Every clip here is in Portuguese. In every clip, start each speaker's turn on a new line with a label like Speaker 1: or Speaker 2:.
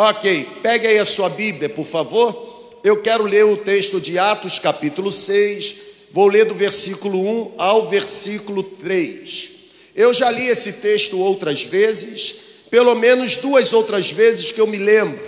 Speaker 1: Ok, pegue aí a sua Bíblia, por favor. Eu quero ler o texto de Atos, capítulo 6. Vou ler do versículo 1 ao versículo 3. Eu já li esse texto outras vezes, pelo menos duas outras vezes que eu me lembro,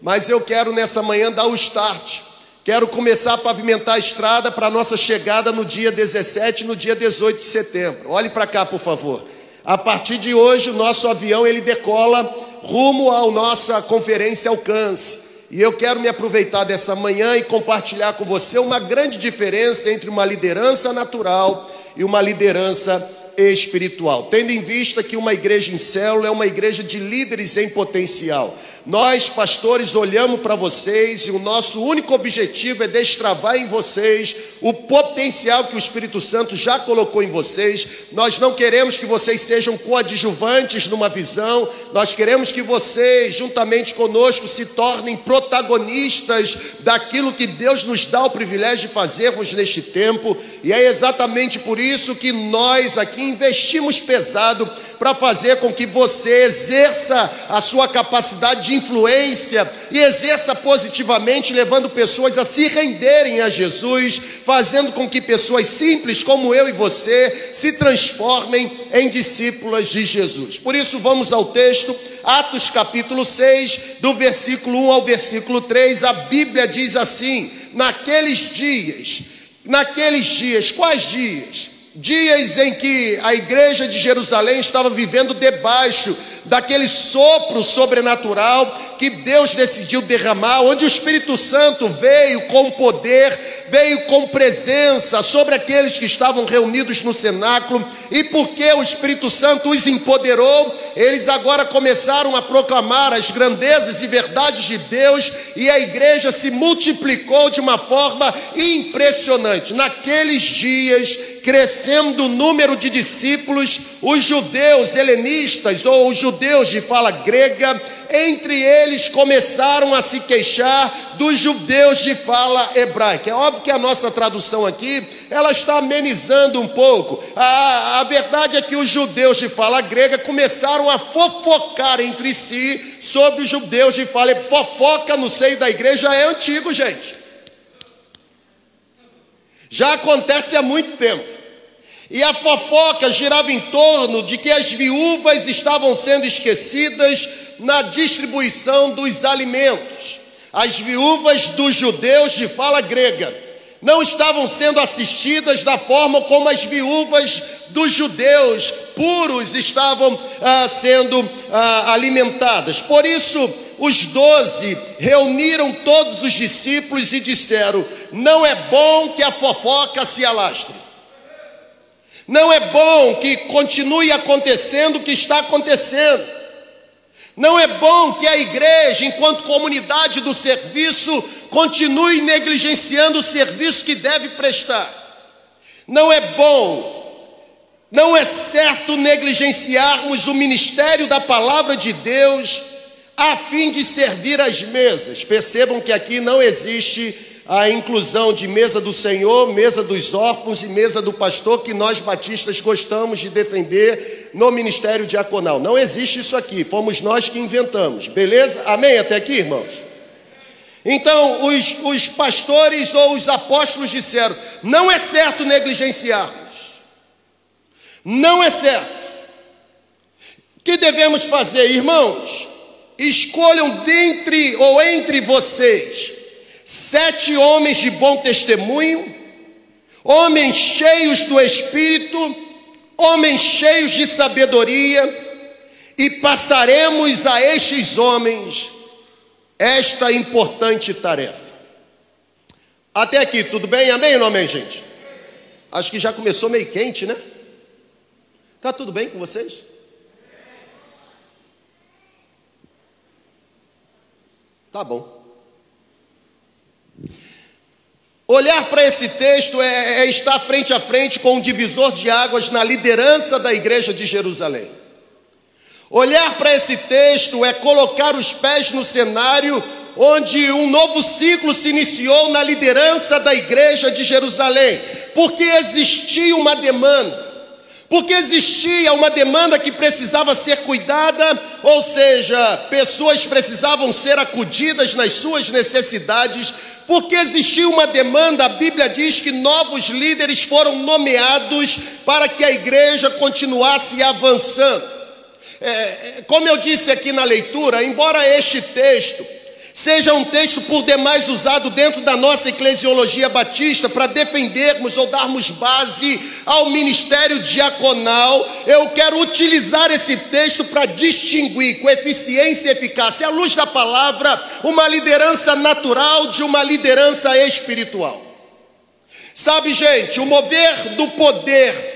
Speaker 1: mas eu quero nessa manhã dar o start. Quero começar a pavimentar a estrada para a nossa chegada no dia 17 no dia 18 de setembro. Olhe para cá, por favor. A partir de hoje, o nosso avião ele decola rumo à nossa conferência Alcance. E eu quero me aproveitar dessa manhã e compartilhar com você uma grande diferença entre uma liderança natural e uma liderança espiritual, tendo em vista que uma igreja em célula é uma igreja de líderes em potencial. Nós, pastores, olhamos para vocês e o nosso único objetivo é destravar em vocês o potencial que o Espírito Santo já colocou em vocês. Nós não queremos que vocês sejam coadjuvantes numa visão, nós queremos que vocês, juntamente conosco, se tornem protagonistas daquilo que Deus nos dá o privilégio de fazermos neste tempo, e é exatamente por isso que nós aqui investimos pesado para fazer com que você exerça a sua capacidade de influência e exerça positivamente, levando pessoas a se renderem a Jesus, fazendo com que pessoas simples como eu e você se transformem em discípulas de Jesus. Por isso, vamos ao texto, Atos capítulo 6, do versículo 1 ao versículo 3, a Bíblia diz assim: naqueles dias, naqueles dias, quais dias? Dias em que a igreja de Jerusalém estava vivendo debaixo daquele sopro sobrenatural que Deus decidiu derramar, onde o Espírito Santo veio com poder, veio com presença sobre aqueles que estavam reunidos no cenáculo, e porque o Espírito Santo os empoderou, eles agora começaram a proclamar as grandezas e verdades de Deus, e a igreja se multiplicou de uma forma impressionante. Naqueles dias, crescendo o número de discípulos, os judeus helenistas ou os judeus de fala grega, entre eles começaram a se queixar dos judeus de fala hebraica. É óbvio que a nossa tradução aqui, ela está amenizando um pouco. A, a verdade é que os judeus de fala grega começaram a fofocar entre si sobre os judeus de fala. Fofoca no seio da igreja é antigo, gente. Já acontece há muito tempo. E a fofoca girava em torno de que as viúvas estavam sendo esquecidas na distribuição dos alimentos. As viúvas dos judeus de fala grega não estavam sendo assistidas da forma como as viúvas dos judeus puros estavam ah, sendo ah, alimentadas. Por isso, os doze reuniram todos os discípulos e disseram: Não é bom que a fofoca se alastre. Não é bom que continue acontecendo o que está acontecendo. Não é bom que a igreja, enquanto comunidade do serviço, continue negligenciando o serviço que deve prestar. Não é bom, não é certo negligenciarmos o ministério da palavra de Deus a fim de servir as mesas. Percebam que aqui não existe a inclusão de mesa do Senhor, mesa dos órfãos e mesa do pastor, que nós batistas gostamos de defender no ministério diaconal. Não existe isso aqui, fomos nós que inventamos, beleza? Amém até aqui, irmãos? Então, os, os pastores ou os apóstolos disseram: não é certo negligenciarmos, não é certo. O que devemos fazer, irmãos? Escolham dentre ou entre vocês sete homens de bom testemunho, homens cheios do Espírito, homens cheios de sabedoria, e passaremos a estes homens esta importante tarefa. Até aqui, tudo bem? Amém ou não amém, gente? Acho que já começou meio quente, né? Tá tudo bem com vocês? Tá bom. Olhar para esse texto é, é, estar frente a frente com um divisor de águas na liderança da igreja de Jerusalém. Olhar para esse texto é colocar os pés no cenário onde um novo ciclo se iniciou na liderança da igreja de Jerusalém, porque existia uma demanda. Porque existia uma demanda que precisava ser cuidada, ou seja, pessoas precisavam ser acudidas nas suas necessidades, porque existia uma demanda, a Bíblia diz que novos líderes foram nomeados para que a igreja continuasse avançando. É, é como eu disse aqui na leitura, embora este texto seja um texto por demais usado dentro da nossa eclesiologia batista para defendermos ou darmos base ao ministério diaconal, eu quero utilizar esse texto para distinguir com eficiência e eficácia, à luz da palavra, uma liderança natural de uma liderança espiritual. Sabe, gente, o mover do poder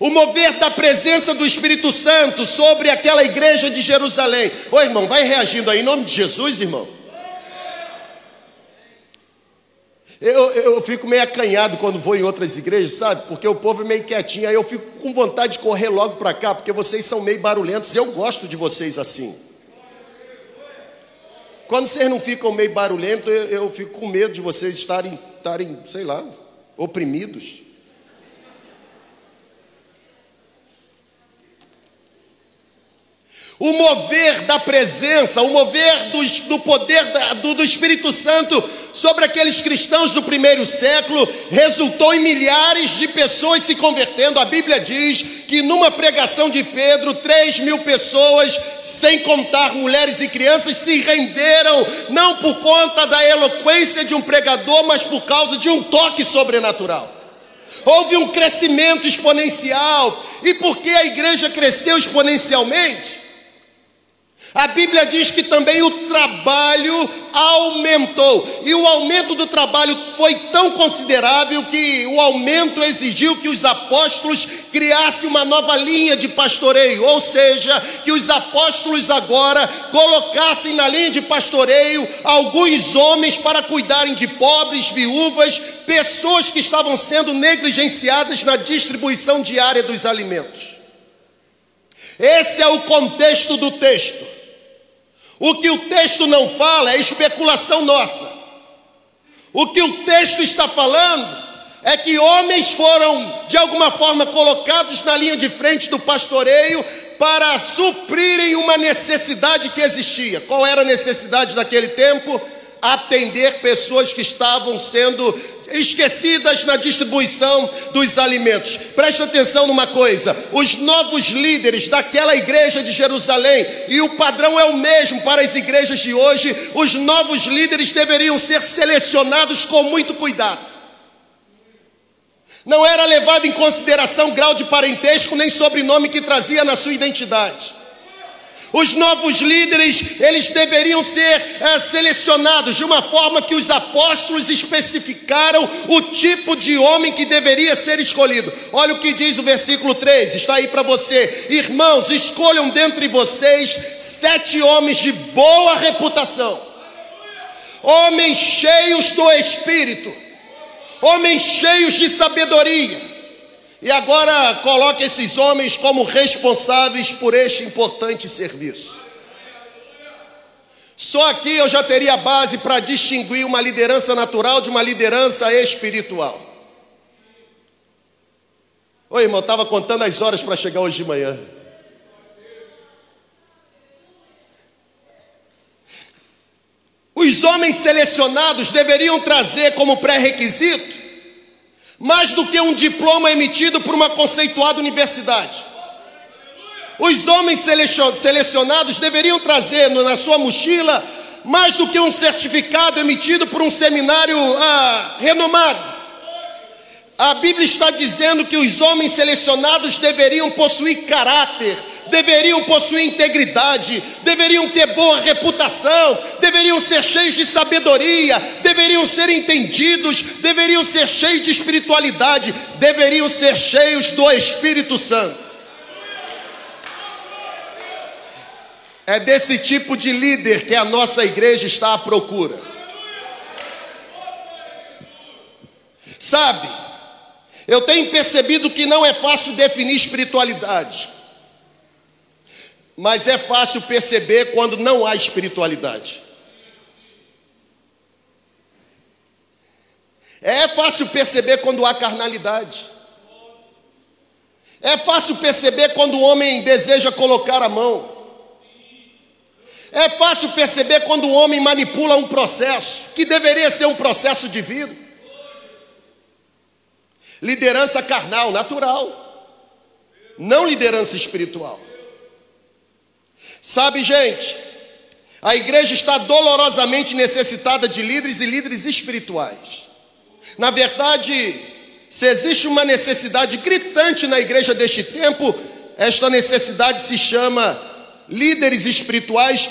Speaker 1: o mover da presença do Espírito Santo sobre aquela igreja de Jerusalém. Ô irmão, vai reagindo aí em nome de Jesus, irmão. Eu, eu fico meio acanhado quando vou em outras igrejas, sabe? Porque o povo é meio quietinho. Aí eu fico com vontade de correr logo para cá, porque vocês são meio barulhentos. Eu gosto de vocês assim. Quando vocês não ficam meio barulhentos, eu, eu fico com medo de vocês estarem, estarem, sei lá, oprimidos. O mover da presença, o mover do, do poder da, do, do Espírito Santo sobre aqueles cristãos do primeiro século resultou em milhares de pessoas se convertendo. A Bíblia diz que numa pregação de Pedro, três mil pessoas, sem contar mulheres e crianças, se renderam, não por conta da eloquência de um pregador, mas por causa de um toque sobrenatural. Houve um crescimento exponencial. E porque a igreja cresceu exponencialmente? A Bíblia diz que também o trabalho aumentou, e o aumento do trabalho foi tão considerável que o aumento exigiu que os apóstolos criassem uma nova linha de pastoreio, ou seja, que os apóstolos agora colocassem na linha de pastoreio alguns homens para cuidarem de pobres, viúvas, pessoas que estavam sendo negligenciadas na distribuição diária dos alimentos. Esse é o contexto do texto. O que o texto não fala é especulação nossa. O que o texto está falando é que homens foram, de alguma forma, colocados na linha de frente do pastoreio para suprirem uma necessidade que existia. Qual era a necessidade daquele tempo? Atender pessoas que estavam sendo esquecidas na distribuição dos alimentos. Preste atenção numa coisa: os novos líderes daquela igreja de Jerusalém, e o padrão é o mesmo para as igrejas de hoje, os novos líderes deveriam ser selecionados com muito cuidado. Não era levado em consideração grau de parentesco nem sobrenome que trazia na sua identidade. Os novos líderes, eles deveriam ser é, selecionados de uma forma que os apóstolos especificaram o tipo de homem que deveria ser escolhido. Olha o que diz o versículo 3, está aí para você. Irmãos, escolham dentre vocês sete homens de boa reputação, homens cheios do Espírito, homens cheios de sabedoria e agora coloque esses homens como responsáveis por este importante serviço. Só aqui eu já teria base para distinguir uma liderança natural de uma liderança espiritual. Oi, irmão, estava contando as horas para chegar hoje de manhã. Os homens selecionados deveriam trazer como pré-requisito mais do que um diploma emitido por uma conceituada universidade. Os homens selecionados deveriam trazer na sua mochila mais do que um certificado emitido por um seminário ah, renomado. A Bíblia está dizendo que os homens selecionados deveriam possuir caráter, deveriam possuir integridade, deveriam ter boa reputação, deveriam ser cheios de sabedoria, deveriam ser entendidos, deveriam ser cheios de espiritualidade, deveriam ser cheios do Espírito Santo. É desse tipo de líder que a nossa igreja está à procura. Sabe, eu tenho percebido que não é fácil definir espiritualidade mas é fácil perceber quando não há espiritualidade. É fácil perceber quando há carnalidade. É fácil perceber quando o homem deseja colocar a mão. É fácil perceber quando o homem manipula um processo que deveria ser um processo divino. Liderança carnal, natural, não liderança espiritual. Sabe, gente, a igreja está dolorosamente necessitada de líderes e líderes espirituais. Na verdade, se existe uma necessidade gritante na igreja deste tempo, esta necessidade se chama líderes espirituais,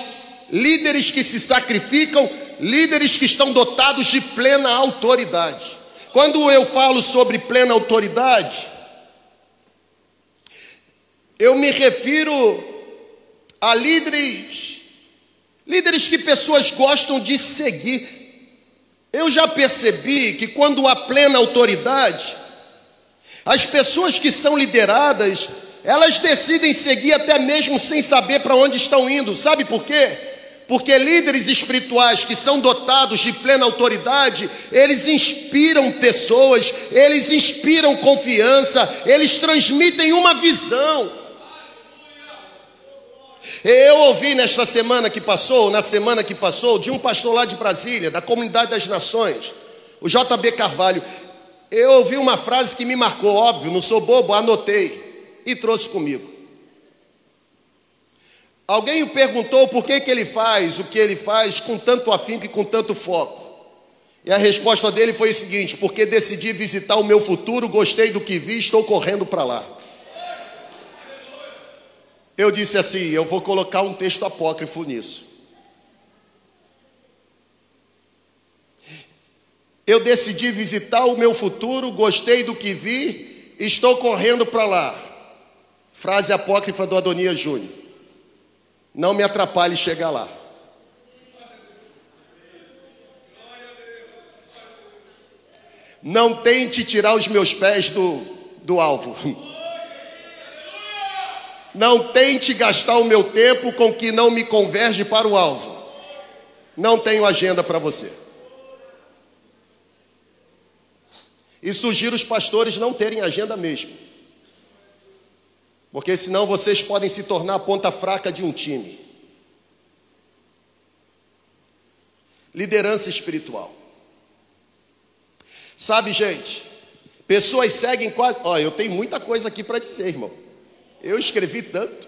Speaker 1: líderes que se sacrificam, líderes que estão dotados de plena autoridade. Quando eu falo sobre plena autoridade, eu me refiro a líderes, líderes que pessoas gostam de seguir. Eu já percebi que quando há plena autoridade, as pessoas que são lideradas, elas decidem seguir até mesmo sem saber para onde estão indo. Sabe por quê? Porque líderes espirituais que são dotados de plena autoridade, eles inspiram pessoas, eles inspiram confiança, eles transmitem uma visão. Eu ouvi nesta semana que passou, na semana que passou, de um pastor lá de Brasília, da Comunidade das Nações, o JB Carvalho. Eu ouvi uma frase que me marcou, óbvio, não sou bobo, anotei e trouxe comigo. Alguém o perguntou por que, que ele faz o que ele faz com tanto afinco e com tanto foco. E a resposta dele foi o seguinte: porque decidi visitar o meu futuro, gostei do que vi, estou correndo para lá. Eu disse assim: eu vou colocar um texto apócrifo nisso. Eu decidi visitar o meu futuro, gostei do que vi, estou correndo para lá. Frase apócrifa do Adonias Júnior. Não me atrapalhe chegar lá. Não tente tirar os meus pés do, do alvo. Não tente gastar o meu tempo com que não me converge para o alvo. Não tenho agenda para você. E sugiro os pastores não terem agenda mesmo. Porque senão vocês podem se tornar a ponta fraca de um time. Liderança espiritual. Sabe, gente, pessoas seguem quase. Olha, eu tenho muita coisa aqui para dizer, irmão. Eu escrevi tanto.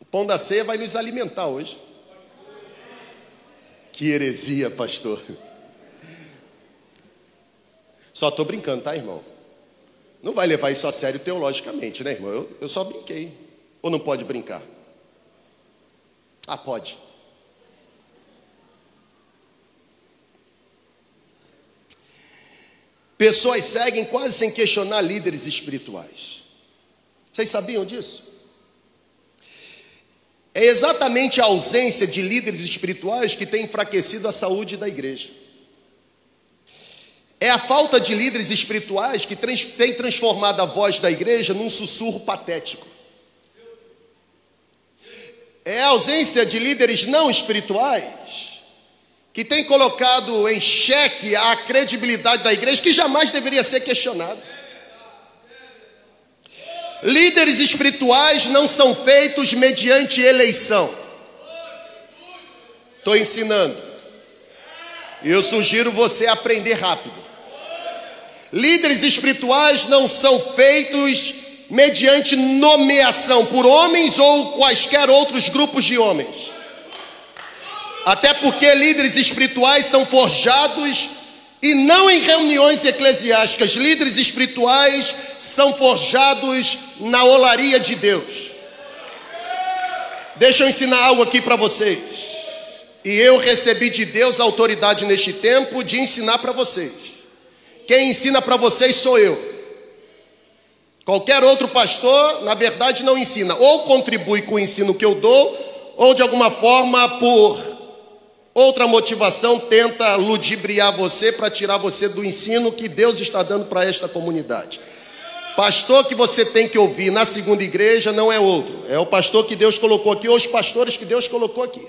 Speaker 1: O pão da ceia vai nos alimentar hoje. Que heresia, pastor. Só estou brincando, tá, irmão? Não vai levar isso a sério teologicamente, né, irmão? Eu, eu só brinquei. Ou não pode brincar? Ah, pode. Pessoas seguem quase sem questionar líderes espirituais. Vocês sabiam disso? É exatamente a ausência de líderes espirituais que tem enfraquecido a saúde da igreja. É a falta de líderes espirituais que tem transformado a voz da igreja num sussurro patético. É a ausência de líderes não espirituais que tem colocado em xeque a credibilidade da igreja, que jamais deveria ser questionada. Líderes espirituais não são feitos mediante eleição. Estou ensinando. E eu sugiro você aprender rápido. Líderes espirituais não são feitos mediante nomeação por homens ou quaisquer outros grupos de homens. Até porque líderes espirituais são forjados e não em reuniões eclesiásticas. Líderes espirituais são forjados na olaria de Deus. Deixa eu ensinar algo aqui para vocês. E eu recebi de Deus a autoridade neste tempo de ensinar para vocês. Quem ensina para vocês sou eu. Qualquer outro pastor, na verdade, não ensina. Ou contribui com o ensino que eu dou, ou de alguma forma, por Outra motivação tenta ludibriar você para tirar você do ensino que Deus está dando para esta comunidade. Pastor que você tem que ouvir na segunda igreja não é outro, é o pastor que Deus colocou aqui, ou os pastores que Deus colocou aqui.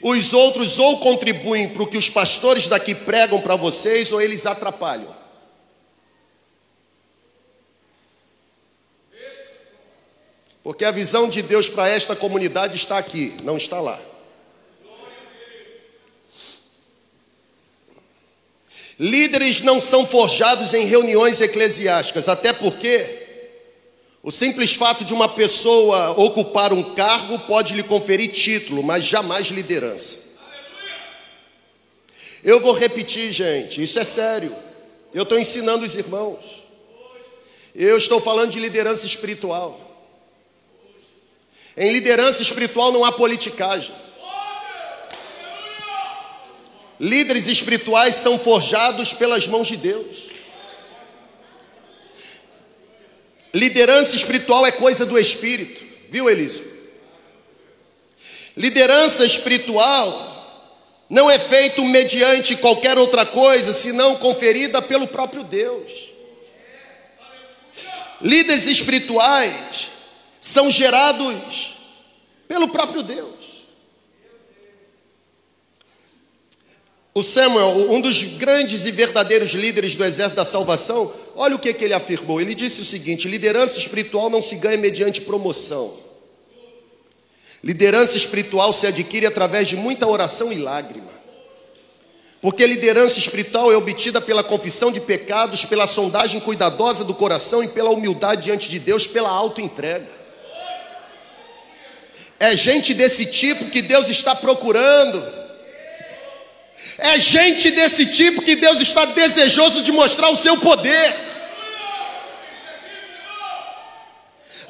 Speaker 1: Os outros ou contribuem para o que os pastores daqui pregam para vocês, ou eles atrapalham. Porque a visão de Deus para esta comunidade está aqui, não está lá. Líderes não são forjados em reuniões eclesiásticas, até porque o simples fato de uma pessoa ocupar um cargo pode lhe conferir título, mas jamais liderança. Eu vou repetir, gente, isso é sério. Eu estou ensinando os irmãos. Eu estou falando de liderança espiritual. Em liderança espiritual não há politicagem. Líderes espirituais são forjados pelas mãos de Deus. Liderança espiritual é coisa do espírito, viu, Elisa? Liderança espiritual não é feito mediante qualquer outra coisa, senão conferida pelo próprio Deus. Líderes espirituais são gerados pelo próprio Deus. O Samuel, um dos grandes e verdadeiros líderes do exército da salvação, olha o que, que ele afirmou. Ele disse o seguinte: liderança espiritual não se ganha mediante promoção. Liderança espiritual se adquire através de muita oração e lágrima. Porque liderança espiritual é obtida pela confissão de pecados, pela sondagem cuidadosa do coração e pela humildade diante de Deus, pela auto-entrega. É gente desse tipo que Deus está procurando. É gente desse tipo que Deus está desejoso de mostrar o seu poder.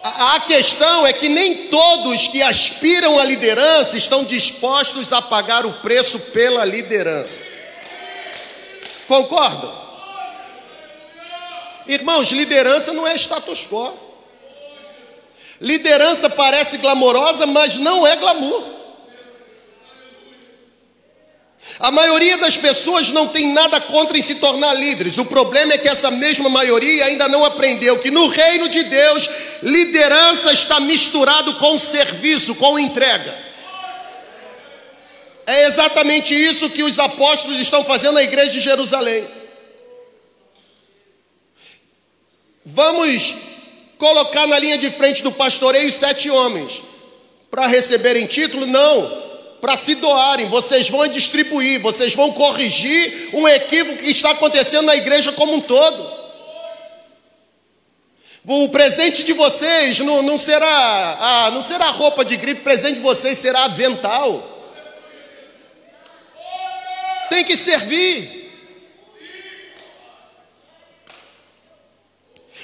Speaker 1: A questão é que nem todos que aspiram à liderança estão dispostos a pagar o preço pela liderança. Concordam? Irmãos, liderança não é status quo. Liderança parece glamourosa, mas não é glamour. A maioria das pessoas não tem nada contra em se tornar líderes. O problema é que essa mesma maioria ainda não aprendeu que no reino de Deus, liderança está misturado com serviço, com entrega. É exatamente isso que os apóstolos estão fazendo na igreja de Jerusalém. Vamos colocar na linha de frente do pastoreio sete homens para receberem título? Não para se doarem, vocês vão distribuir, vocês vão corrigir um equívoco que está acontecendo na igreja como um todo. O presente de vocês não, não será ah, não será roupa de gripe, o presente de vocês será avental. Tem que servir.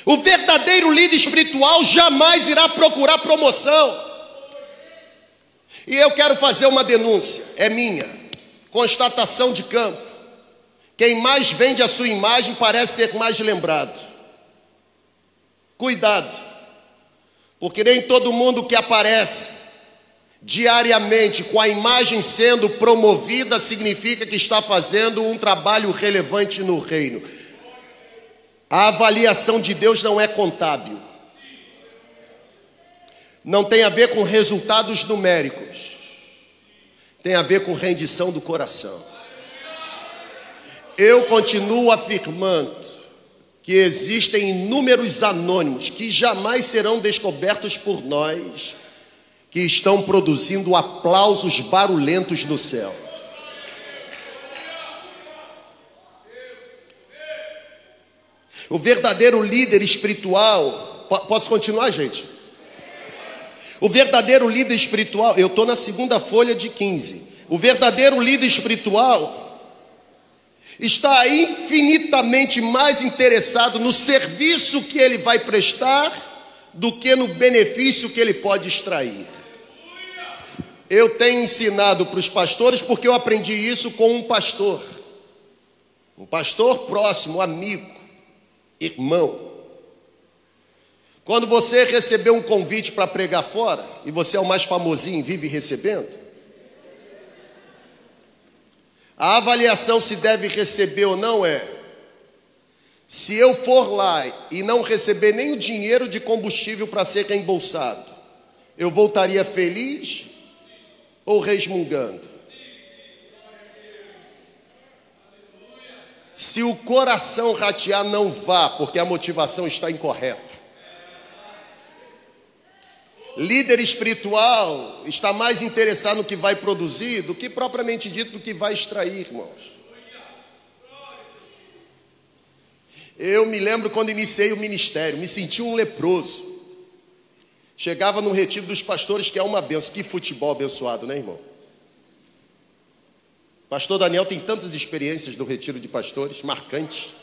Speaker 1: O verdadeiro líder espiritual jamais irá procurar promoção. E eu quero fazer uma denúncia, é minha, constatação de campo. Quem mais vende a sua imagem parece ser mais lembrado. Cuidado, porque nem todo mundo que aparece diariamente com a imagem sendo promovida significa que está fazendo um trabalho relevante no reino. A avaliação de Deus não é contábil não tem a ver com resultados numéricos, tem a ver com rendição do coração. Eu continuo afirmando que existem inúmeros anônimos que jamais serão descobertos por nós, que estão produzindo aplausos barulhentos no céu. O verdadeiro líder espiritual, posso continuar, gente? O verdadeiro líder espiritual, eu estou na segunda folha de 15. O verdadeiro líder espiritual está infinitamente mais interessado no serviço que ele vai prestar do que no benefício que ele pode extrair. Eu tenho ensinado para os pastores porque eu aprendi isso com um pastor, um pastor próximo, amigo, irmão. Quando você recebeu um convite para pregar fora, e você é o mais famosinho e vive recebendo, a avaliação se deve receber ou não é: se eu for lá e não receber nem o dinheiro de combustível para ser reembolsado, eu voltaria feliz ou resmungando? Se o coração ratear, não vá, porque a motivação está incorreta. Líder espiritual está mais interessado no que vai produzir do que propriamente dito do que vai extrair, irmãos. Eu me lembro quando iniciei o ministério, me senti um leproso. Chegava no retiro dos pastores, que é uma benção. Que futebol abençoado, né, irmão? Pastor Daniel tem tantas experiências do retiro de pastores, marcantes.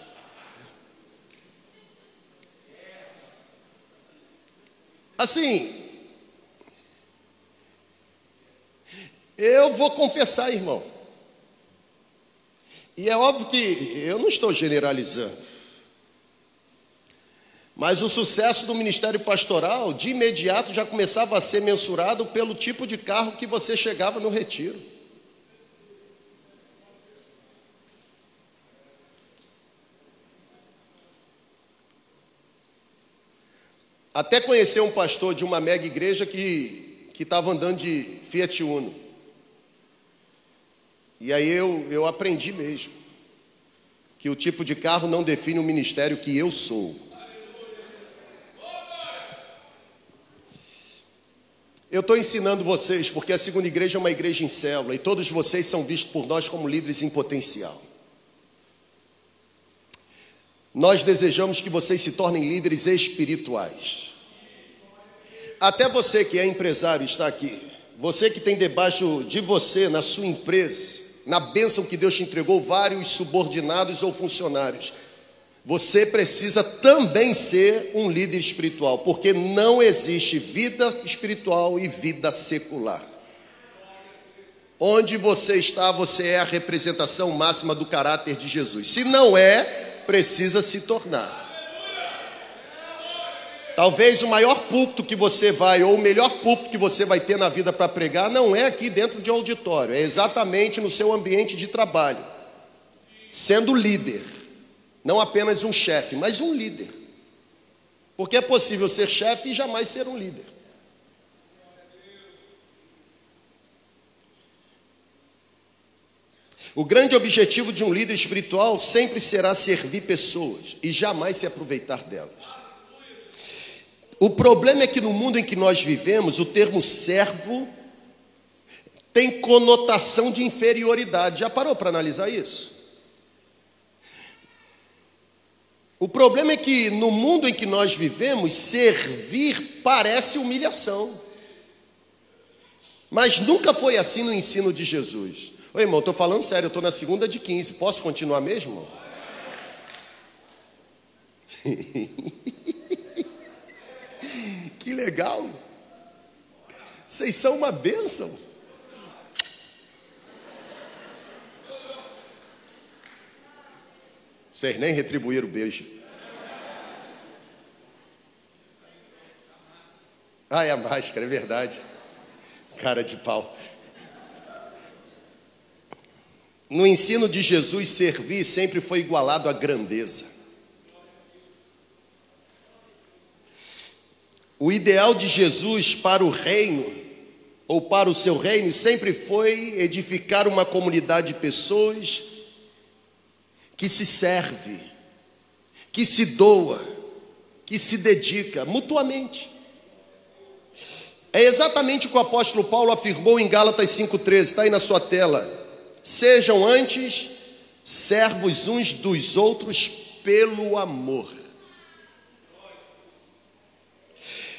Speaker 1: Assim, eu vou confessar, irmão. E é óbvio que eu não estou generalizando. Mas o sucesso do ministério pastoral, de imediato, já começava a ser mensurado pelo tipo de carro que você chegava no retiro. Até conhecer um pastor de uma mega igreja que estava andando de Fiat Uno. E aí eu, eu aprendi mesmo que o tipo de carro não define o ministério que eu sou. Eu estou ensinando vocês porque a segunda igreja é uma igreja em célula e todos vocês são vistos por nós como líderes em potencial. Nós desejamos que vocês se tornem líderes espirituais. Até você que é empresário está aqui. Você que tem debaixo de você, na sua empresa, na bênção que Deus te entregou, vários subordinados ou funcionários você precisa também ser um líder espiritual, porque não existe vida espiritual e vida secular. Onde você está, você é a representação máxima do caráter de Jesus. Se não é, precisa se tornar. Talvez o maior púlpito que você vai, ou o melhor púlpito que você vai ter na vida para pregar, não é aqui dentro de um auditório, é exatamente no seu ambiente de trabalho, sendo líder. Não apenas um chefe, mas um líder. Porque é possível ser chefe e jamais ser um líder. O grande objetivo de um líder espiritual sempre será servir pessoas e jamais se aproveitar delas. O problema é que no mundo em que nós vivemos, o termo servo tem conotação de inferioridade. Já parou para analisar isso? O problema é que no mundo em que nós vivemos, servir parece humilhação. Mas nunca foi assim no ensino de Jesus. Oi, irmão, estou falando sério, estou na segunda de 15. Posso continuar mesmo? que legal! Vocês são uma bênção. Vocês nem retribuíram o beijo. Ah, é a máscara, é verdade. Cara de pau. No ensino de Jesus, servir sempre foi igualado à grandeza. O ideal de Jesus para o reino, ou para o seu reino, sempre foi edificar uma comunidade de pessoas que se serve, que se doa, que se dedica mutuamente. É exatamente o que o apóstolo Paulo afirmou em Gálatas 5,13, está aí na sua tela. Sejam antes servos uns dos outros pelo amor.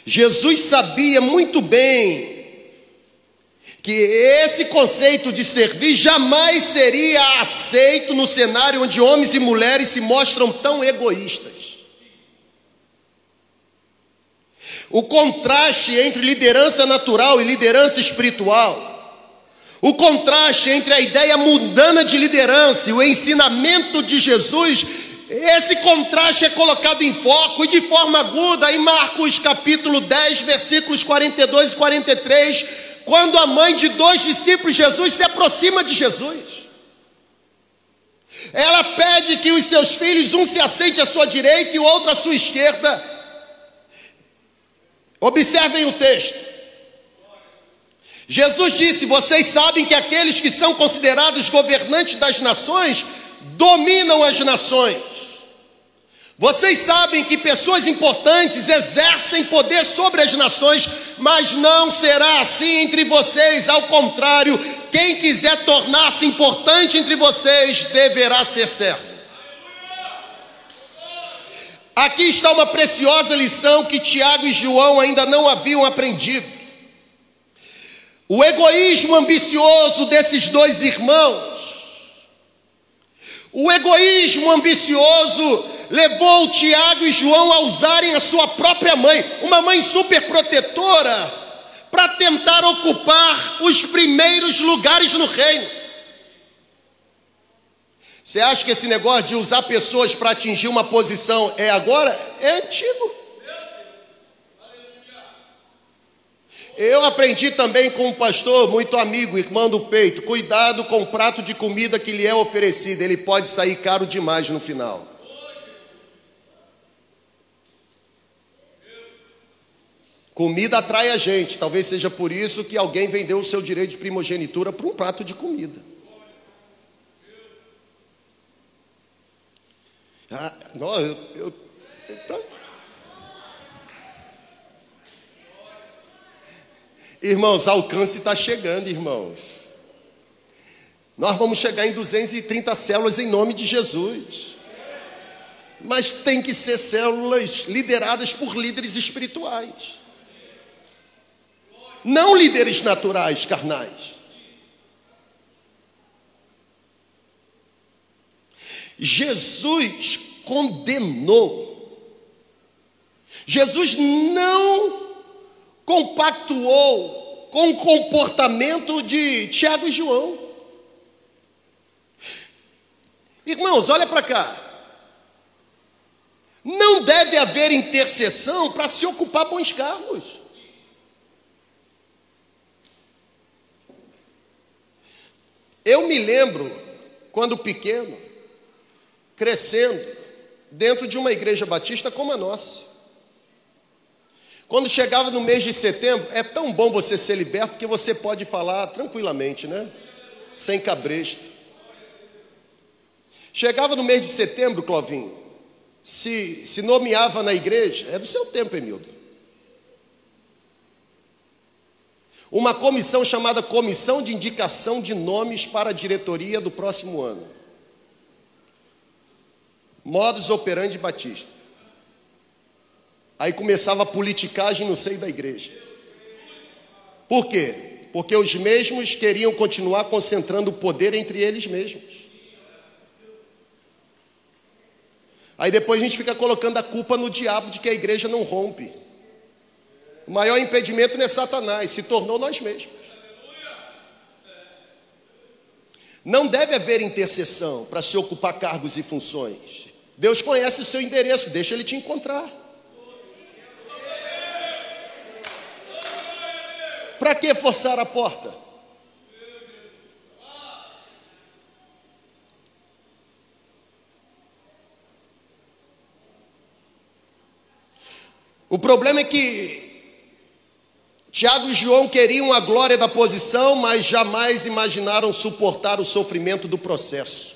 Speaker 1: Jesus sabia muito bem que esse conceito de servir jamais seria aceito no cenário onde homens e mulheres se mostram tão egoístas. O contraste entre liderança natural e liderança espiritual, o contraste entre a ideia mundana de liderança e o ensinamento de Jesus, esse contraste é colocado em foco e de forma aguda em Marcos capítulo 10, versículos 42 e 43 quando a mãe de dois discípulos Jesus se aproxima de Jesus. Ela pede que os seus filhos, um se assente à sua direita e o outro à sua esquerda. Observem o texto. Jesus disse: Vocês sabem que aqueles que são considerados governantes das nações dominam as nações. Vocês sabem que pessoas importantes exercem poder sobre as nações, mas não será assim entre vocês. Ao contrário, quem quiser tornar-se importante entre vocês deverá ser servo. Aqui está uma preciosa lição que Tiago e João ainda não haviam aprendido. O egoísmo ambicioso desses dois irmãos, o egoísmo ambicioso levou Tiago e João a usarem a sua própria mãe, uma mãe super protetora, para tentar ocupar os primeiros lugares no reino. Você acha que esse negócio de usar pessoas para atingir uma posição é agora? É antigo. Eu aprendi também com um pastor muito amigo, irmão do peito, cuidado com o prato de comida que lhe é oferecido, ele pode sair caro demais no final. Comida atrai a gente, talvez seja por isso que alguém vendeu o seu direito de primogenitura para um prato de comida. Ah, não, eu, eu, então... Irmãos, alcance está chegando, irmãos. Nós vamos chegar em 230 células em nome de Jesus. Mas tem que ser células lideradas por líderes espirituais não líderes naturais, carnais. Jesus condenou. Jesus não compactuou com o comportamento de Tiago e João. Irmãos, olha para cá. Não deve haver intercessão para se ocupar bons cargos. Eu me lembro, quando pequeno, crescendo dentro de uma igreja batista como a nossa. Quando chegava no mês de setembro, é tão bom você ser liberto que você pode falar tranquilamente, né? Sem cabresto. Chegava no mês de setembro, Clovinho, se, se nomeava na igreja, é do seu tempo, Emildo. Uma comissão chamada Comissão de Indicação de Nomes para a Diretoria do próximo ano. Modus operandi Batista. Aí começava a politicagem no seio da igreja. Por quê? Porque os mesmos queriam continuar concentrando o poder entre eles mesmos. Aí depois a gente fica colocando a culpa no diabo de que a igreja não rompe. O maior impedimento não é Satanás, se tornou nós mesmos. Não deve haver intercessão para se ocupar cargos e funções. Deus conhece o seu endereço, deixa ele te encontrar. Para que forçar a porta? O problema é que Tiago e João queriam a glória da posição, mas jamais imaginaram suportar o sofrimento do processo.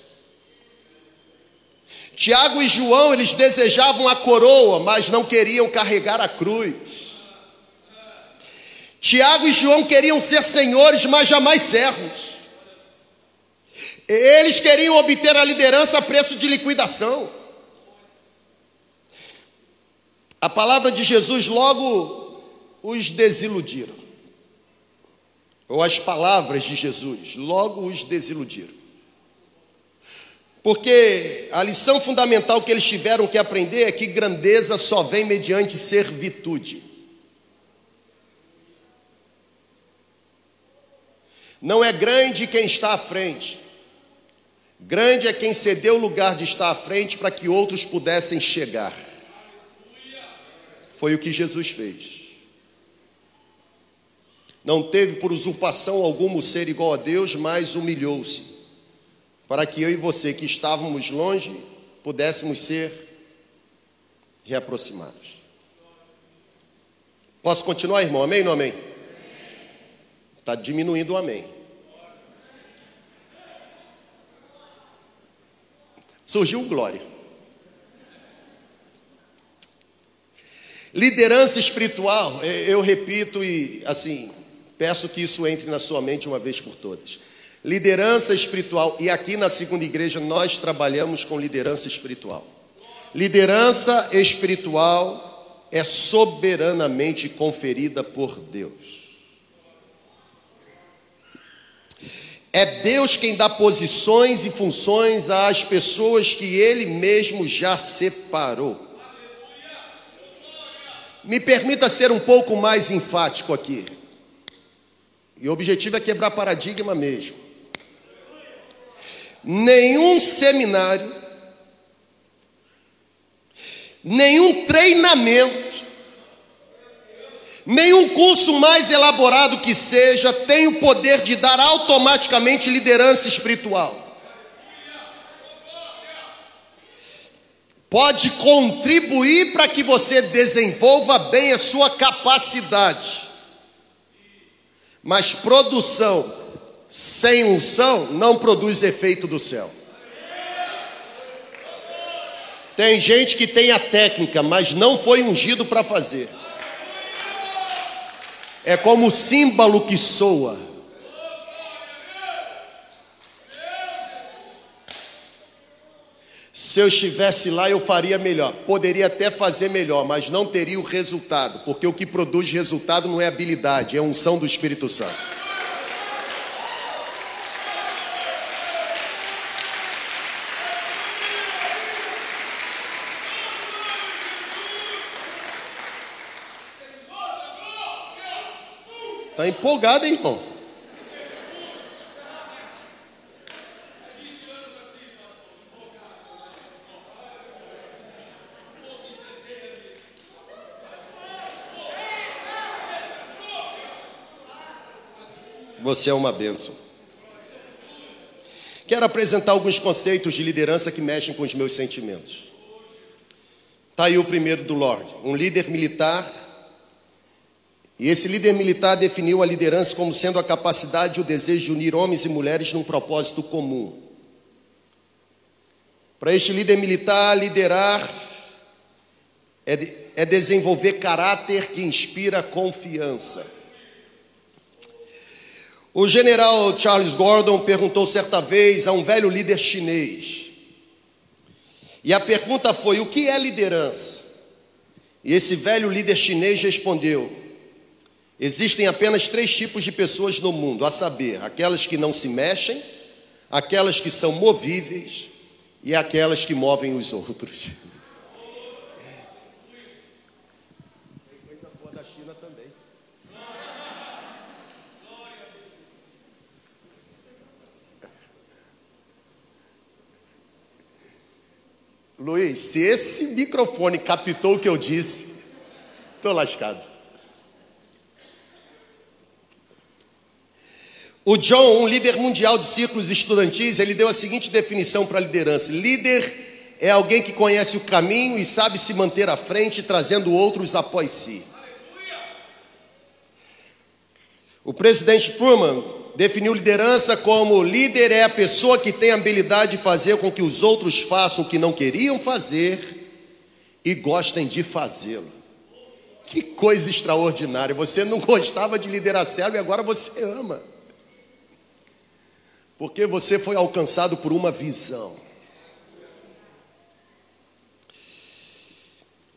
Speaker 1: Tiago e João, eles desejavam a coroa, mas não queriam carregar a cruz. Tiago e João queriam ser senhores, mas jamais servos. Eles queriam obter a liderança a preço de liquidação. A palavra de Jesus logo os desiludiram. Ou as palavras de Jesus logo os desiludiram. Porque a lição fundamental que eles tiveram que aprender é que grandeza só vem mediante servitude. Não é grande quem está à frente, grande é quem cedeu o lugar de estar à frente para que outros pudessem chegar. Foi o que Jesus fez. Não teve por usurpação alguma o ser igual a Deus, mas humilhou-se, para que eu e você que estávamos longe pudéssemos ser reaproximados. Posso continuar, irmão? Amém ou não amém? Está diminuindo o amém. Surgiu glória. Liderança espiritual, é, eu repito e assim, peço que isso entre na sua mente uma vez por todas. Liderança espiritual, e aqui na segunda igreja nós trabalhamos com liderança espiritual. Liderança espiritual é soberanamente conferida por Deus. É Deus quem dá posições e funções às pessoas que Ele mesmo já separou. Me permita ser um pouco mais enfático aqui. E o objetivo é quebrar paradigma mesmo. Nenhum seminário, nenhum treinamento Nenhum curso mais elaborado que seja tem o poder de dar automaticamente liderança espiritual. Pode contribuir para que você desenvolva bem a sua capacidade. Mas produção sem unção não produz efeito do céu. Tem gente que tem a técnica, mas não foi ungido para fazer é como o símbolo que soa. Se eu estivesse lá, eu faria melhor. Poderia até fazer melhor, mas não teria o resultado, porque o que produz resultado não é habilidade, é unção do Espírito Santo. Está empolgado, hein, irmão? Você é uma bênção. Quero apresentar alguns conceitos de liderança que mexem com os meus sentimentos. Está aí o primeiro do Lorde. Um líder militar e esse líder militar definiu a liderança como sendo a capacidade e o desejo de unir homens e mulheres num propósito comum. Para este líder militar, liderar é, de, é desenvolver caráter que inspira confiança. O general Charles Gordon perguntou certa vez a um velho líder chinês. E a pergunta foi: o que é liderança? E esse velho líder chinês respondeu: Existem apenas três tipos de pessoas no mundo, a saber, aquelas que não se mexem, aquelas que são movíveis e aquelas que movem os outros. Tem coisa boa da China também. Luiz, se esse microfone captou o que eu disse, estou lascado. O John, um líder mundial de círculos estudantis, ele deu a seguinte definição para liderança: líder é alguém que conhece o caminho e sabe se manter à frente, trazendo outros após si. O presidente Truman definiu liderança como líder é a pessoa que tem a habilidade de fazer com que os outros façam o que não queriam fazer e gostem de fazê-lo. Que coisa extraordinária! Você não gostava de liderar céu e agora você ama porque você foi alcançado por uma visão.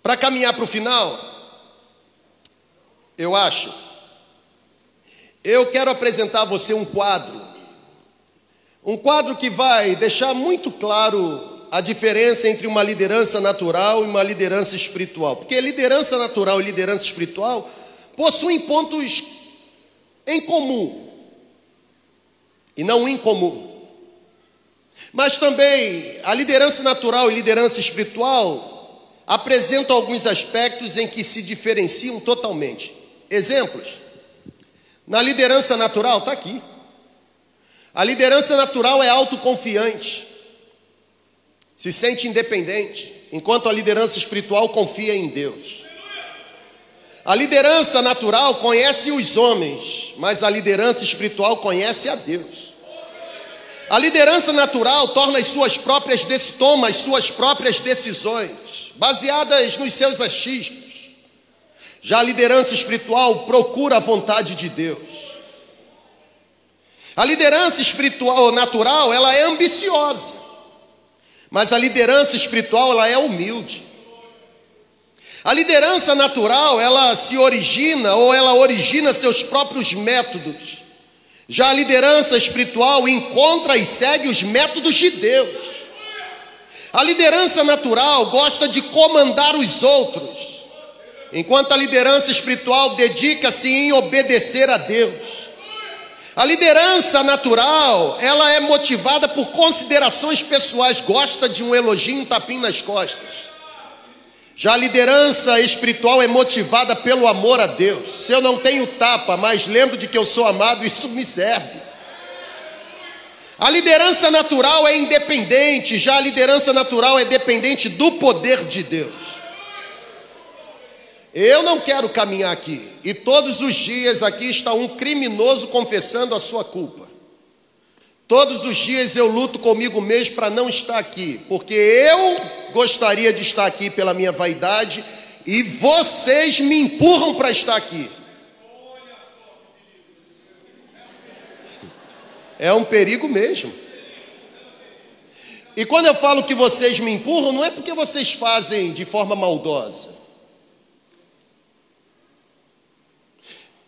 Speaker 1: Para caminhar para o final, eu acho, eu quero apresentar a você um quadro, um quadro que vai deixar muito claro a diferença entre uma liderança natural e uma liderança espiritual, porque liderança natural e liderança espiritual possuem pontos em comum e não incomum. Mas também a liderança natural e liderança espiritual apresentam alguns aspectos em que se diferenciam totalmente. Exemplos. Na liderança natural, está aqui. A liderança natural é autoconfiante, se sente independente, enquanto a liderança espiritual confia em Deus. A liderança natural conhece os homens, mas a liderança espiritual conhece a Deus. A liderança natural torna as suas próprias toma as suas próprias decisões, baseadas nos seus achismos. Já a liderança espiritual procura a vontade de Deus. A liderança espiritual natural, ela é ambiciosa. Mas a liderança espiritual, ela é humilde. A liderança natural, ela se origina ou ela origina seus próprios métodos. Já a liderança espiritual encontra e segue os métodos de Deus. A liderança natural gosta de comandar os outros, enquanto a liderança espiritual dedica-se em obedecer a Deus. A liderança natural, ela é motivada por considerações pessoais, gosta de um elogio, um tapinho nas costas. Já a liderança espiritual é motivada pelo amor a Deus. Se eu não tenho tapa, mas lembro de que eu sou amado, isso me serve. A liderança natural é independente, já a liderança natural é dependente do poder de Deus. Eu não quero caminhar aqui, e todos os dias aqui está um criminoso confessando a sua culpa. Todos os dias eu luto comigo mesmo para não estar aqui, porque eu gostaria de estar aqui pela minha vaidade e vocês me empurram para estar aqui. É um perigo mesmo. E quando eu falo que vocês me empurram, não é porque vocês fazem de forma maldosa.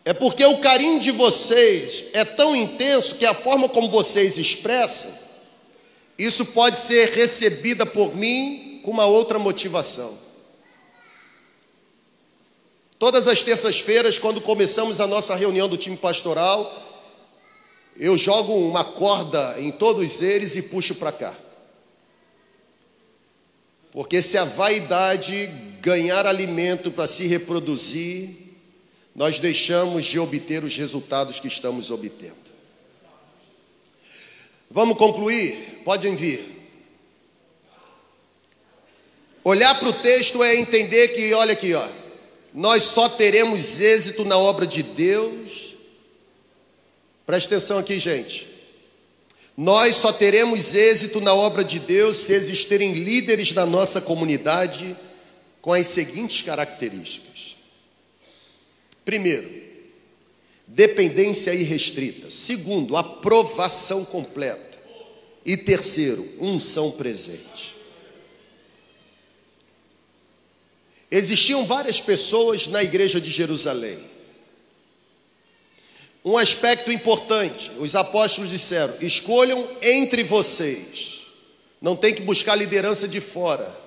Speaker 1: É porque o carinho de vocês é tão intenso que a forma como vocês expressam, isso pode ser recebida por mim com uma outra motivação. Todas as terças-feiras, quando começamos a nossa reunião do time pastoral, eu jogo uma corda em todos eles e puxo para cá. Porque se a vaidade ganhar alimento para se reproduzir, nós deixamos de obter os resultados que estamos obtendo. Vamos concluir? Podem vir. Olhar para o texto é entender que, olha aqui, ó, nós só teremos êxito na obra de Deus. Preste atenção aqui, gente. Nós só teremos êxito na obra de Deus se existirem líderes na nossa comunidade com as seguintes características. Primeiro, dependência irrestrita. Segundo, aprovação completa. E terceiro, unção presente. Existiam várias pessoas na igreja de Jerusalém. Um aspecto importante, os apóstolos disseram: escolham entre vocês, não tem que buscar liderança de fora.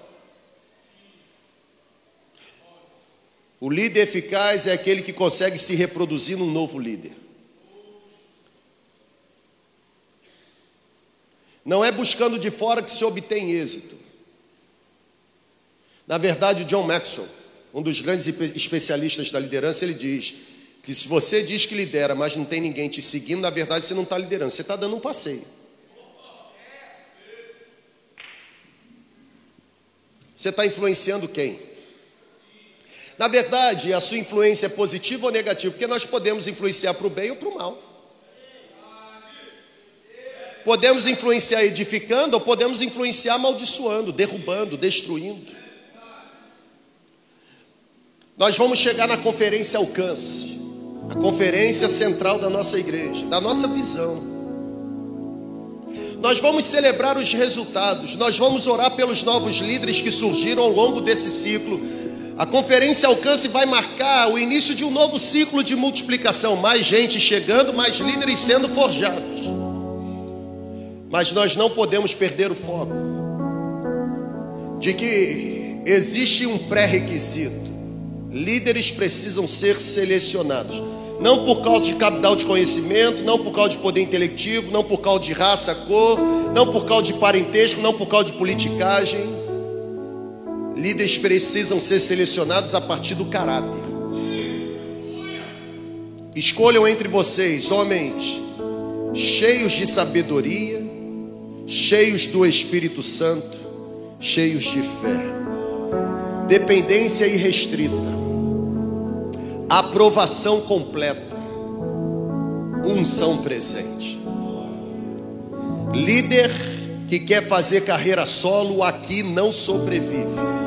Speaker 1: O líder eficaz é aquele que consegue se reproduzir num novo líder. Não é buscando de fora que se obtém êxito. Na verdade, John Maxwell, um dos grandes especialistas da liderança, ele diz que se você diz que lidera, mas não tem ninguém te seguindo, na verdade você não está liderando, você está dando um passeio. Você está influenciando quem? Na verdade, a sua influência é positiva ou negativa? Porque nós podemos influenciar para o bem ou para o mal. Podemos influenciar edificando ou podemos influenciar amaldiçoando, derrubando, destruindo. Nós vamos chegar na conferência Alcance, a conferência central da nossa igreja, da nossa visão. Nós vamos celebrar os resultados, nós vamos orar pelos novos líderes que surgiram ao longo desse ciclo a conferência Alcance vai marcar o início de um novo ciclo de multiplicação, mais gente chegando, mais líderes sendo forjados. Mas nós não podemos perder o foco de que existe um pré-requisito. Líderes precisam ser selecionados, não por causa de capital de conhecimento, não por causa de poder intelectivo, não por causa de raça, cor, não por causa de parentesco, não por causa de politicagem Líderes precisam ser selecionados a partir do caráter. Escolham entre vocês homens cheios de sabedoria, cheios do Espírito Santo, cheios de fé, dependência irrestrita, aprovação completa, unção presente. Líder que quer fazer carreira solo aqui não sobrevive.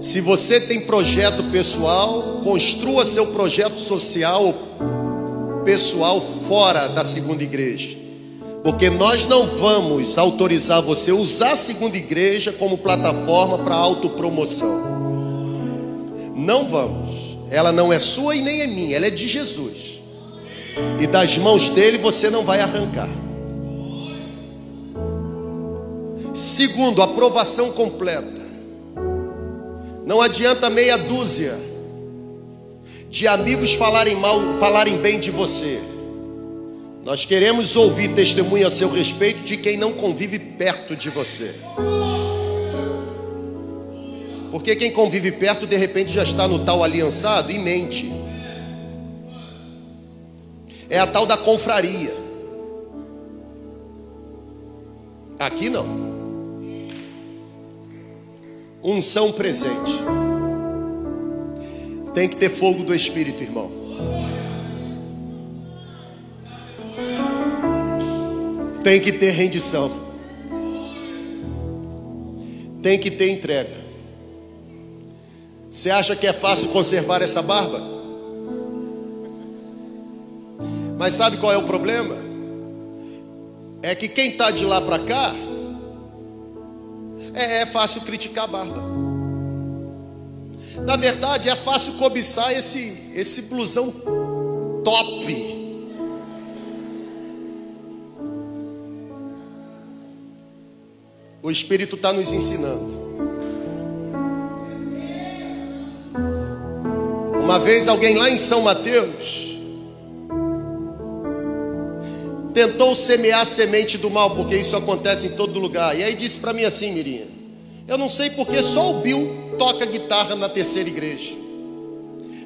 Speaker 1: Se você tem projeto pessoal, construa seu projeto social pessoal fora da segunda igreja. Porque nós não vamos autorizar você a usar a segunda igreja como plataforma para autopromoção. Não vamos. Ela não é sua e nem é minha, ela é de Jesus. E das mãos dele você não vai arrancar. Segundo, aprovação completa. Não adianta meia dúzia de amigos falarem mal, falarem bem de você. Nós queremos ouvir testemunho a seu respeito de quem não convive perto de você. Porque quem convive perto, de repente, já está no tal aliançado e mente. É a tal da confraria. Aqui não. Unção presente. Tem que ter fogo do Espírito, irmão. Tem que ter rendição. Tem que ter entrega. Você acha que é fácil conservar essa barba? Mas sabe qual é o problema? É que quem está de lá para cá é, é fácil criticar a barba. Na verdade, é fácil cobiçar esse, esse blusão top. O Espírito está nos ensinando. Uma vez alguém lá em São Mateus tentou semear a semente do mal, porque isso acontece em todo lugar. E aí disse para mim assim, Mirinha: Eu não sei porque só o Bill toca guitarra na terceira igreja.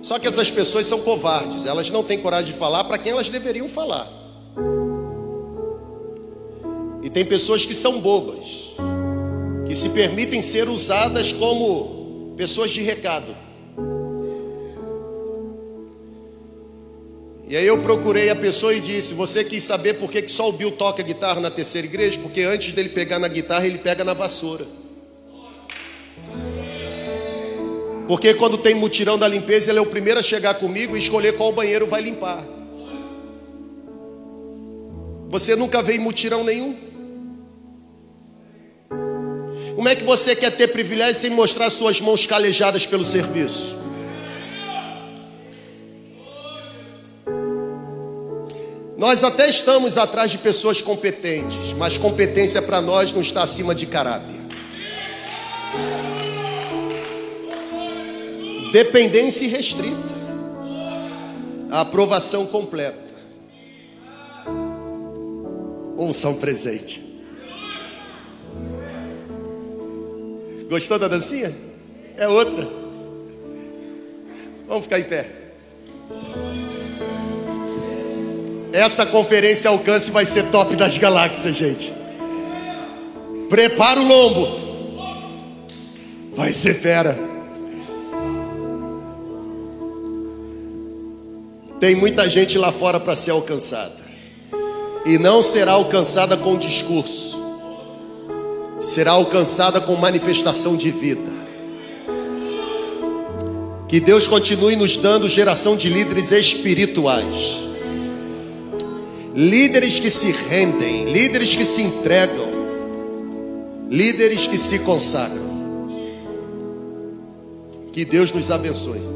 Speaker 1: Só que essas pessoas são covardes, elas não têm coragem de falar para quem elas deveriam falar. E tem pessoas que são bobas, que se permitem ser usadas como pessoas de recado. E aí eu procurei a pessoa e disse: Você quis saber por que, só o Bill toca guitarra na terceira igreja? Porque antes dele pegar na guitarra, ele pega na vassoura. Porque quando tem mutirão da limpeza, ele é o primeiro a chegar comigo e escolher qual banheiro vai limpar. Você nunca veio mutirão nenhum? Como é que você quer ter privilégio sem mostrar suas mãos calejadas pelo serviço? Nós até estamos atrás de pessoas competentes, mas competência para nós não está acima de caráter. Dependência restrita. A aprovação completa. Unção presente. Gostou da dancinha? É outra. Vamos ficar em pé. Essa conferência alcance vai ser top das galáxias, gente. Prepara o lombo. Vai ser fera. Tem muita gente lá fora para ser alcançada. E não será alcançada com discurso. Será alcançada com manifestação de vida. Que Deus continue nos dando geração de líderes espirituais líderes que se rendem, líderes que se entregam, líderes que se consagram. Que Deus nos abençoe.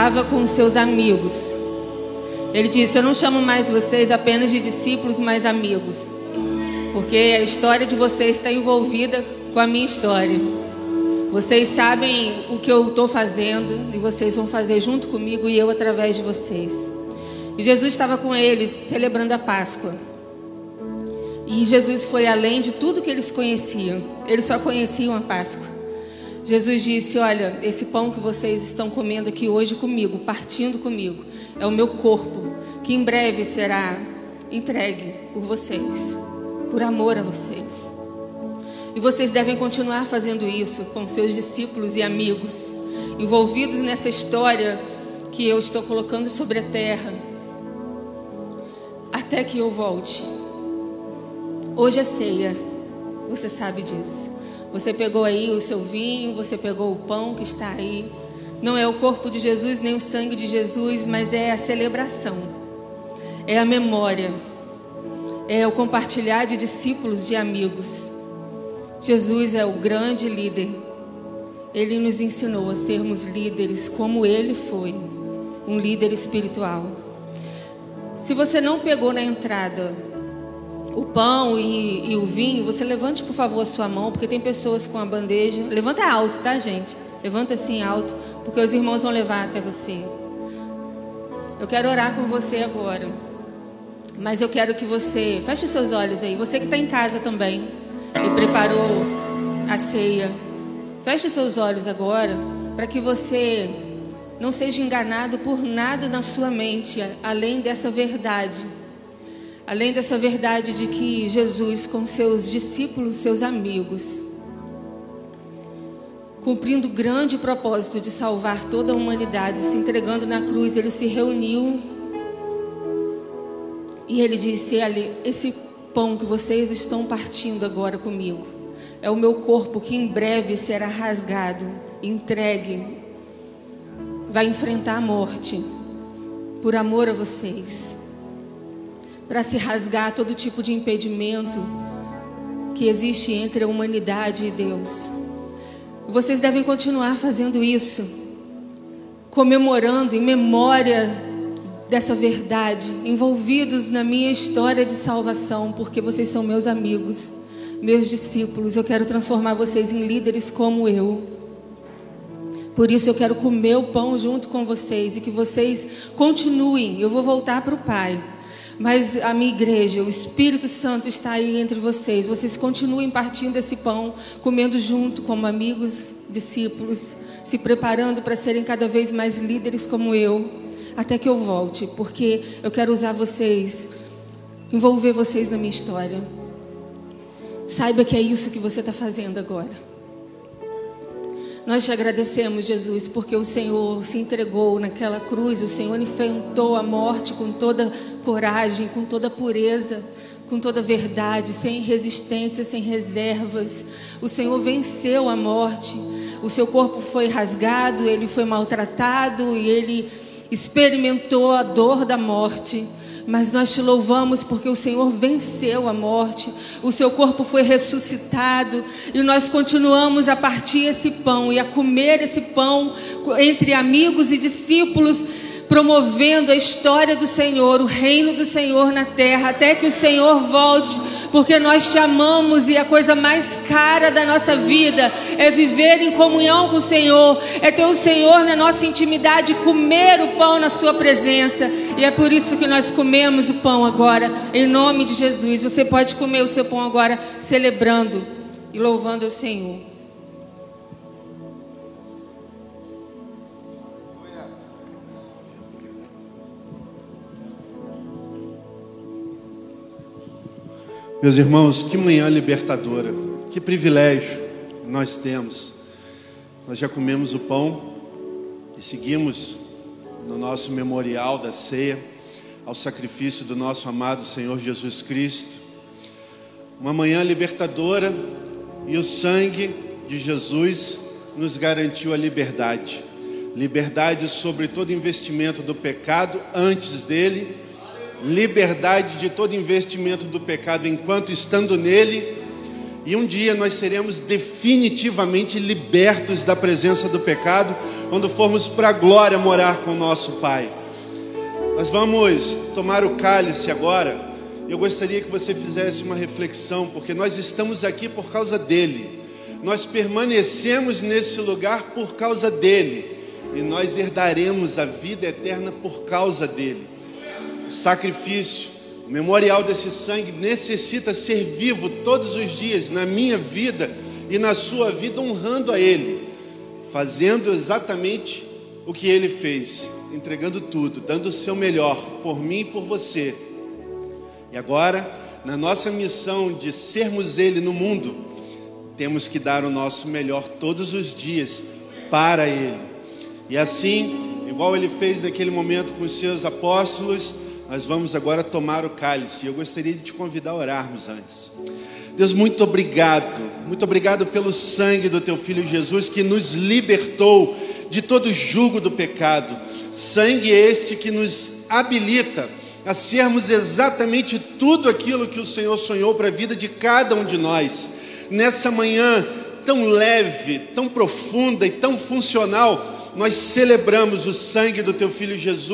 Speaker 2: Estava com seus amigos. Ele disse: Eu não chamo mais vocês apenas de discípulos, mas amigos. Porque a história de vocês está envolvida com a minha história. Vocês sabem o que eu estou fazendo e vocês vão fazer junto comigo e eu através de vocês. E Jesus estava com eles celebrando a Páscoa. E Jesus foi além de tudo que eles conheciam. Eles só conheciam a Páscoa. Jesus disse: Olha, esse pão que vocês estão comendo aqui hoje comigo, partindo comigo, é o meu corpo, que em breve será entregue por vocês, por amor a vocês. E vocês devem continuar fazendo isso com seus discípulos e amigos, envolvidos nessa história que eu estou colocando sobre a terra, até que eu volte. Hoje é ceia, você sabe disso. Você pegou aí o seu vinho, você pegou o pão que está aí. Não é o corpo de Jesus nem o sangue de Jesus, mas é a celebração, é a memória, é o compartilhar de discípulos, de amigos. Jesus é o grande líder. Ele nos ensinou a sermos líderes como ele foi, um líder espiritual. Se você não pegou na entrada o pão e, e, o vinho, você levante por favor a sua mão, porque tem pessoas com a bandeja. Levanta alto, tá, gente? Levanta assim alto, porque os irmãos vão levar até você. Eu quero orar com você agora. Mas eu quero que você feche os seus olhos aí. Você que está em casa também e preparou a ceia. Feche os seus olhos agora para que você não seja enganado por nada na sua mente, além dessa verdade. Além dessa verdade de que Jesus, com seus discípulos, seus amigos, cumprindo o grande propósito de salvar toda a humanidade, se entregando na cruz, ele se reuniu e ele disse: Ali, esse pão que vocês estão partindo agora comigo é o meu corpo que em breve será rasgado, entregue, vai enfrentar a morte por amor a vocês para se rasgar todo tipo de impedimento que existe entre a humanidade e Deus. Vocês devem continuar fazendo isso, comemorando em memória dessa verdade, envolvidos na minha história de salvação, porque vocês são meus amigos, meus discípulos. Eu quero transformar vocês em líderes como eu. Por isso eu quero comer o pão junto com vocês e que vocês continuem. Eu vou voltar para o Pai. Mas a minha igreja, o Espírito Santo está aí entre vocês. Vocês continuem partindo esse pão, comendo junto como amigos, discípulos, se preparando para serem cada vez mais líderes como eu, até que eu volte, porque eu quero usar vocês, envolver vocês na minha história. Saiba que é isso que você está fazendo agora. Nós te agradecemos, Jesus, porque o Senhor se entregou naquela cruz, o Senhor enfrentou a morte com toda coragem, com toda pureza, com toda verdade, sem resistência, sem reservas. O Senhor venceu a morte. O seu corpo foi rasgado, ele foi maltratado e ele experimentou a dor da morte. Mas nós te louvamos porque o Senhor venceu a morte, o seu corpo foi ressuscitado e nós continuamos a partir esse pão e a comer esse pão entre amigos e discípulos promovendo a história do Senhor, o reino do Senhor na terra, até que o Senhor volte, porque nós te amamos e a coisa mais cara da nossa vida é viver em comunhão com o Senhor, é ter o Senhor na nossa intimidade, comer o pão na Sua presença, e é por isso que nós comemos o pão agora, em nome de Jesus. Você pode comer o seu pão agora, celebrando e louvando o Senhor.
Speaker 3: Meus irmãos, que manhã libertadora, que privilégio nós temos. Nós já comemos o pão e seguimos no nosso memorial da ceia ao sacrifício do nosso amado Senhor Jesus Cristo. Uma manhã libertadora e o sangue de Jesus nos garantiu a liberdade. Liberdade sobre todo investimento do pecado antes dele liberdade de todo investimento do pecado enquanto estando nele, e um dia nós seremos definitivamente libertos da presença do pecado quando formos para a glória morar com nosso Pai. Nós vamos tomar o cálice agora. Eu gostaria que você fizesse uma reflexão, porque nós estamos aqui por causa dele. nós permanecemos nesse lugar por causa dele, e nós herdaremos a vida eterna por causa dele. Sacrifício, o memorial desse sangue necessita ser vivo todos os dias na minha vida e na sua vida, honrando a ele, fazendo exatamente o que ele fez, entregando tudo, dando o seu melhor por mim e por você. E agora, na nossa missão de sermos Ele no mundo, temos que dar o nosso melhor todos os dias para Ele. E assim, igual Ele fez naquele momento com os seus apóstolos, nós vamos agora tomar o cálice. Eu gostaria de te convidar a orarmos antes. Deus, muito obrigado, muito obrigado pelo sangue do Teu Filho Jesus que nos libertou de todo jugo do pecado. Sangue este que nos habilita a sermos exatamente tudo aquilo que o Senhor sonhou para a vida de cada um de nós. Nessa manhã tão leve, tão profunda e tão funcional, nós celebramos o sangue do Teu Filho Jesus.